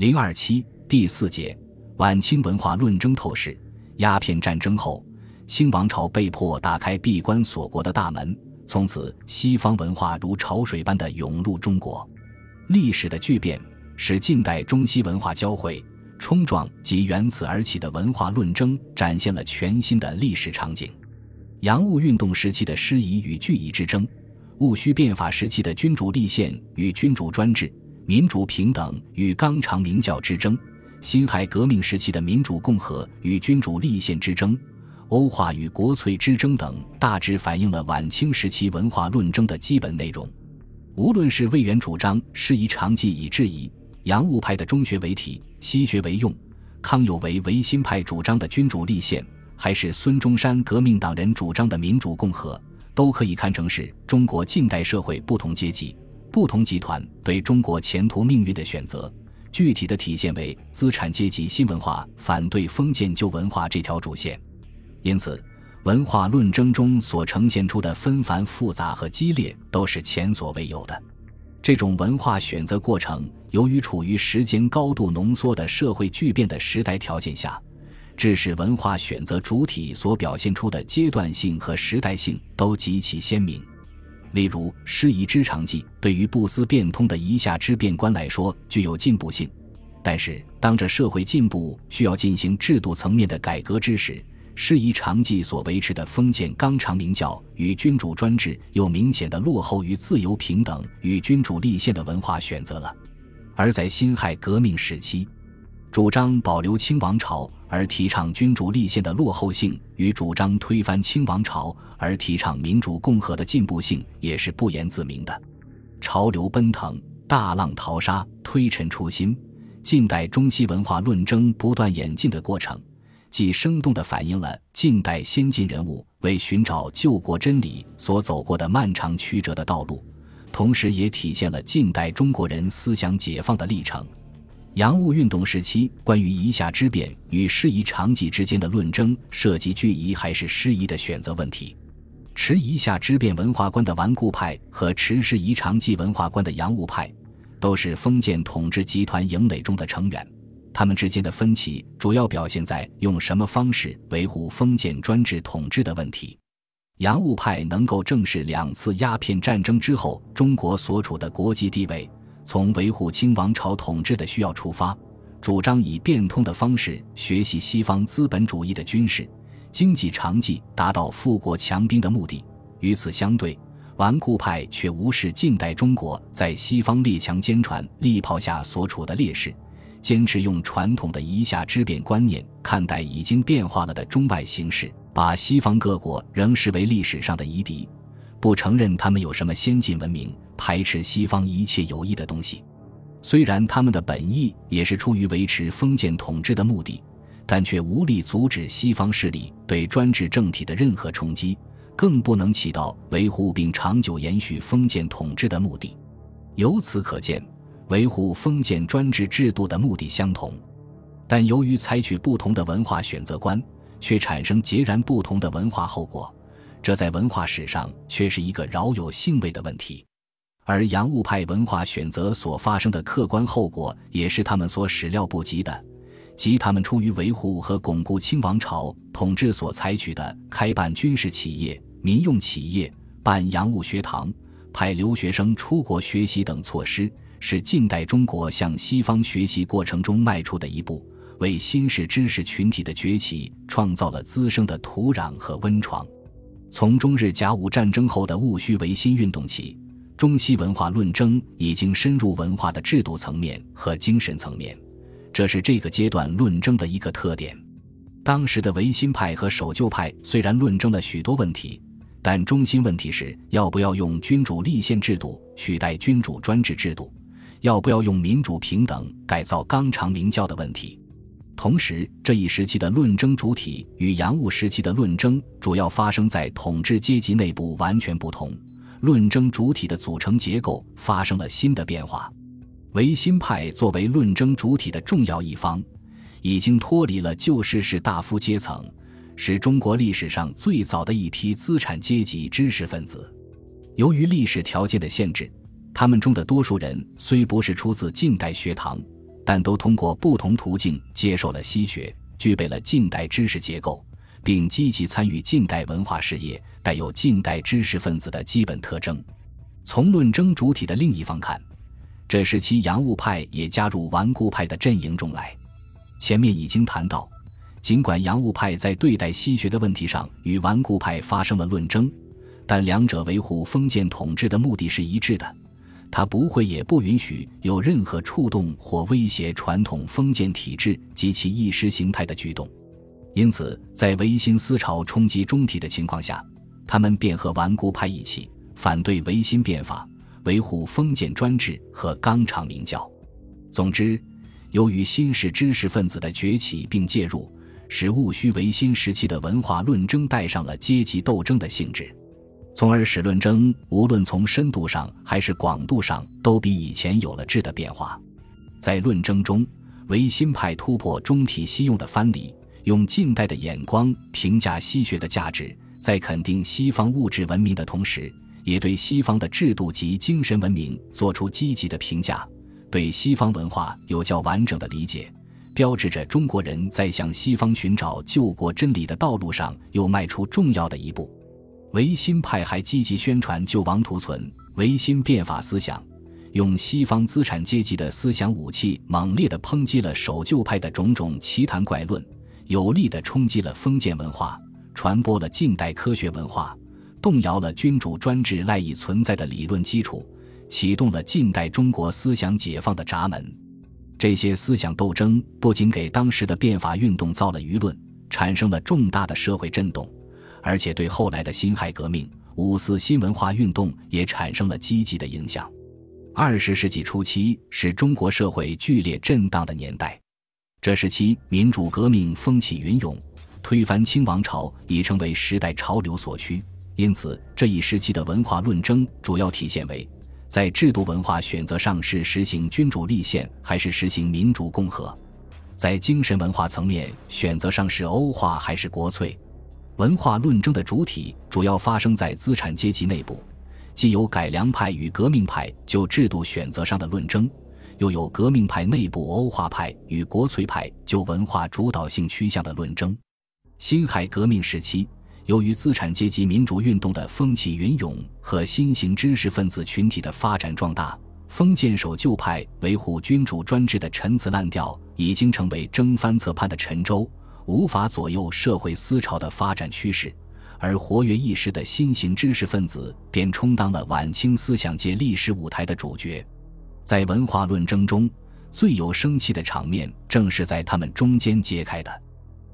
零二七第四节晚清文化论争透视。鸦片战争后，清王朝被迫打开闭关锁国的大门，从此西方文化如潮水般的涌入中国。历史的巨变使近代中西文化交汇、冲撞及缘此而起的文化论争展现了全新的历史场景。洋务运动时期的师夷与巨夷之争，戊戌变法时期的君主立宪与君主专制。民主平等与纲常名教之争，辛亥革命时期的民主共和与君主立宪之争，欧化与国粹之争等，大致反映了晚清时期文化论争的基本内容。无论是魏源主张师夷长技以制夷，洋务派的中学为体，西学为用，康有为维新派主张的君主立宪，还是孙中山革命党人主张的民主共和，都可以看成是中国近代社会不同阶级。不同集团对中国前途命运的选择，具体的体现为资产阶级新文化反对封建旧文化这条主线。因此，文化论争中所呈现出的纷繁复杂和激烈，都是前所未有的。这种文化选择过程，由于处于时间高度浓缩的社会巨变的时代条件下，致使文化选择主体所表现出的阶段性和时代性都极其鲜明。例如，师夷之长技对于不思变通的夷夏之变官来说具有进步性，但是当着社会进步需要进行制度层面的改革之时，师夷长技所维持的封建纲常名教与君主专制又明显的落后于自由平等与君主立宪的文化选择了。而在辛亥革命时期，主张保留清王朝而提倡君主立宪的落后性，与主张推翻清王朝而提倡民主共和的进步性，也是不言自明的。潮流奔腾，大浪淘沙，推陈出新，近代中西文化论争不断演进的过程，既生动地反映了近代先进人物为寻找救国真理所走过的漫长曲折的道路，同时也体现了近代中国人思想解放的历程。洋务运动时期，关于夷夏之变与师夷长技之间的论争，涉及巨夷还是师夷的选择问题。持夷夏之变文化观的顽固派和持师夷长技文化观的洋务派，都是封建统治集团营垒中的成员。他们之间的分歧，主要表现在用什么方式维护封建专制统治的问题。洋务派能够正视两次鸦片战争之后中国所处的国际地位。从维护清王朝统治的需要出发，主张以变通的方式学习西方资本主义的军事、经济长技，达到富国强兵的目的。与此相对，顽固派却无视近代中国在西方列强坚船利炮下所处的劣势，坚持用传统的夷夏之变观念看待已经变化了的中外形势，把西方各国仍视为历史上的夷敌，不承认他们有什么先进文明。排斥西方一切有益的东西，虽然他们的本意也是出于维持封建统治的目的，但却无力阻止西方势力对专制政体的任何冲击，更不能起到维护并长久延续封建统治的目的。由此可见，维护封建专制制度的目的相同，但由于采取不同的文化选择观，却产生截然不同的文化后果，这在文化史上却是一个饶有兴味的问题。而洋务派文化选择所发生的客观后果，也是他们所始料不及的，即他们出于维护和巩固清王朝统治所采取的开办军事企业、民用企业、办洋务学堂、派留学生出国学习等措施，是近代中国向西方学习过程中迈出的一步，为新式知识群体的崛起创造了滋生的土壤和温床。从中日甲午战争后的戊戌维新运动起。中西文化论争已经深入文化的制度层面和精神层面，这是这个阶段论争的一个特点。当时的维新派和守旧派虽然论争了许多问题，但中心问题是要不要用君主立宪制度取代君主专制制度，要不要用民主平等改造纲常名教的问题。同时，这一时期的论争主体与洋务时期的论争主要发生在统治阶级内部完全不同。论争主体的组成结构发生了新的变化，维新派作为论争主体的重要一方，已经脱离了旧式士大夫阶层，是中国历史上最早的一批资产阶级知识分子。由于历史条件的限制，他们中的多数人虽不是出自近代学堂，但都通过不同途径接受了西学，具备了近代知识结构，并积极参与近代文化事业，带有近代知识分子的基本特征。从论争主体的另一方看，这时期洋务派也加入顽固派的阵营中来。前面已经谈到，尽管洋务派在对待西学的问题上与顽固派发生了论争，但两者维护封建统治的目的是一致的。他不会也不允许有任何触动或威胁传统封建体制及其意识形态的举动。因此，在维新思潮冲击中体的情况下，他们便和顽固派一起反对维新变法，维护封建专制和纲常名教。总之，由于新式知识分子的崛起并介入，使戊戌维新时期的文化论争带上了阶级斗争的性质。从而使论争无论从深度上还是广度上都比以前有了质的变化。在论争中，维新派突破中体西用的藩篱，用近代的眼光评价西学的价值，在肯定西方物质文明的同时，也对西方的制度及精神文明做出积极的评价，对西方文化有较完整的理解，标志着中国人在向西方寻找救国真理的道路上又迈出重要的一步。维新派还积极宣传救亡图存、维新变法思想，用西方资产阶级的思想武器，猛烈地抨击了守旧派的种种奇谈怪论，有力地冲击了封建文化，传播了近代科学文化，动摇了君主专制赖以存在的理论基础，启动了近代中国思想解放的闸门。这些思想斗争不仅给当时的变法运动造了舆论，产生了重大的社会震动。而且对后来的辛亥革命、五四新文化运动也产生了积极的影响。二十世纪初期是中国社会剧烈震荡的年代，这时期民主革命风起云涌，推翻清王朝已成为时代潮流所趋。因此，这一时期的文化论争主要体现为在制度文化选择上是实行君主立宪还是实行民主共和；在精神文化层面选择上是欧化还是国粹。文化论争的主体主要发生在资产阶级内部，既有改良派与革命派就制度选择上的论争，又有革命派内部欧化派与国粹派就文化主导性趋向的论争。辛亥革命时期，由于资产阶级民主运动的风起云涌和新型知识分子群体的发展壮大，封建守旧派维护君主专制的陈词滥调已经成为争帆侧畔的沉舟。无法左右社会思潮的发展趋势，而活跃一时的新型知识分子便充当了晚清思想界历史舞台的主角。在文化论争中，最有生气的场面正是在他们中间揭开的。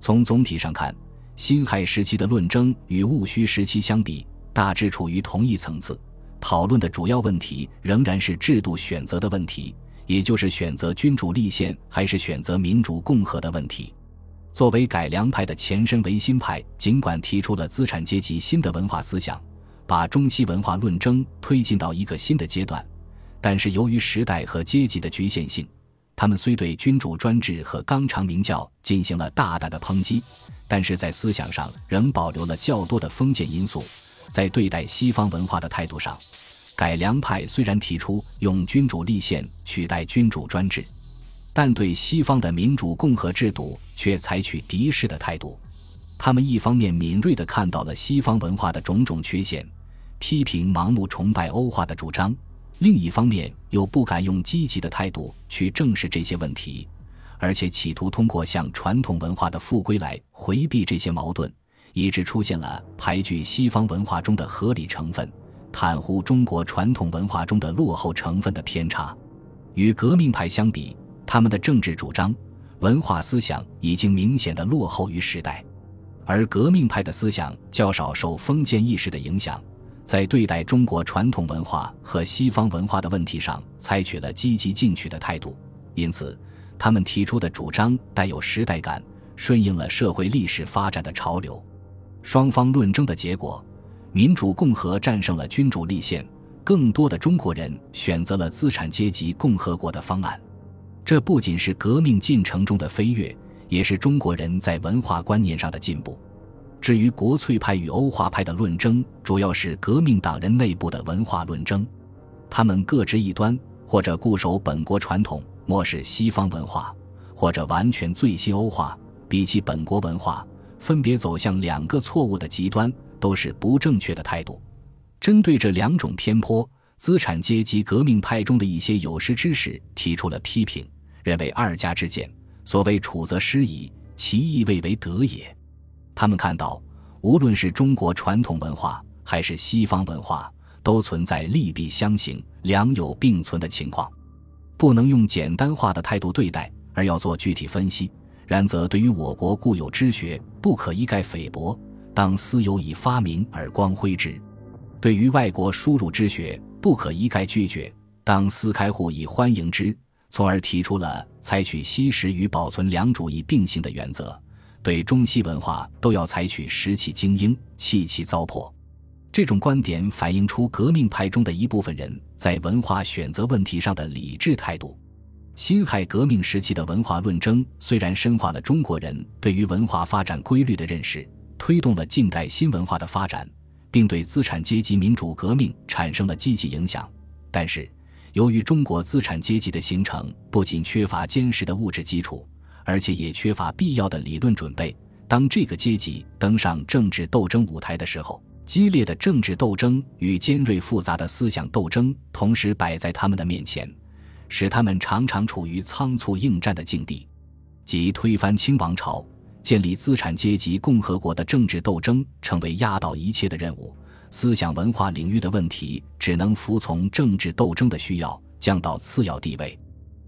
从总体上看，辛亥时期的论争与戊戌时期相比，大致处于同一层次。讨论的主要问题仍然是制度选择的问题，也就是选择君主立宪还是选择民主共和的问题。作为改良派的前身，维新派尽管提出了资产阶级新的文化思想，把中西文化论争推进到一个新的阶段，但是由于时代和阶级的局限性，他们虽对君主专制和纲常名教进行了大胆的抨击，但是在思想上仍保留了较多的封建因素。在对待西方文化的态度上，改良派虽然提出用君主立宪取代君主专制。但对西方的民主共和制度却采取敌视的态度，他们一方面敏锐地看到了西方文化的种种缺陷，批评盲目崇拜欧化的主张；另一方面又不敢用积极的态度去正视这些问题，而且企图通过向传统文化的复归来回避这些矛盾，以致出现了排拒西方文化中的合理成分，袒护中国传统文化中的落后成分的偏差。与革命派相比。他们的政治主张、文化思想已经明显的落后于时代，而革命派的思想较少受封建意识的影响，在对待中国传统文化和西方文化的问题上采取了积极进取的态度，因此，他们提出的主张带有时代感，顺应了社会历史发展的潮流。双方论争的结果，民主共和战胜了君主立宪，更多的中国人选择了资产阶级共和国的方案。这不仅是革命进程中的飞跃，也是中国人在文化观念上的进步。至于国粹派与欧化派的论争，主要是革命党人内部的文化论争，他们各执一端，或者固守本国传统，漠视西方文化，或者完全最新欧化，比起本国文化，分别走向两个错误的极端，都是不正确的态度。针对这两种偏颇，资产阶级革命派中的一些有识之士提出了批评，认为二家之见，所谓处则失矣，其意未为德也。他们看到，无论是中国传统文化，还是西方文化，都存在利弊相形、良莠并存的情况，不能用简单化的态度对待，而要做具体分析。然则，对于我国固有之学，不可一概菲薄，当思有以发明而光辉之；对于外国输入之学，不可一概拒绝，当思开户以欢迎之。从而提出了采取惜时与保存两主义并行的原则，对中西文化都要采取食其精英，弃其糟粕。这种观点反映出革命派中的一部分人在文化选择问题上的理智态度。辛亥革命时期的文化论争虽然深化了中国人对于文化发展规律的认识，推动了近代新文化的发展，并对资产阶级民主革命产生了积极影响，但是由于中国资产阶级的形成不仅缺乏坚实的物质基础，而且也缺乏必要的理论准备，当这个阶级登上政治斗争舞台的时候。激烈的政治斗争与尖锐复杂的思想斗争同时摆在他们的面前，使他们常常处于仓促应战的境地。即推翻清王朝、建立资产阶级共和国的政治斗争成为压倒一切的任务，思想文化领域的问题只能服从政治斗争的需要，降到次要地位。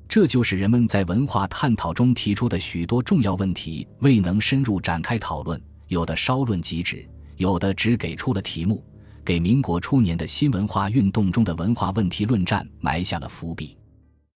这就是人们在文化探讨中提出的许多重要问题未能深入展开讨论，有的稍论即止。有的只给出了题目，给民国初年的新文化运动中的文化问题论战埋下了伏笔。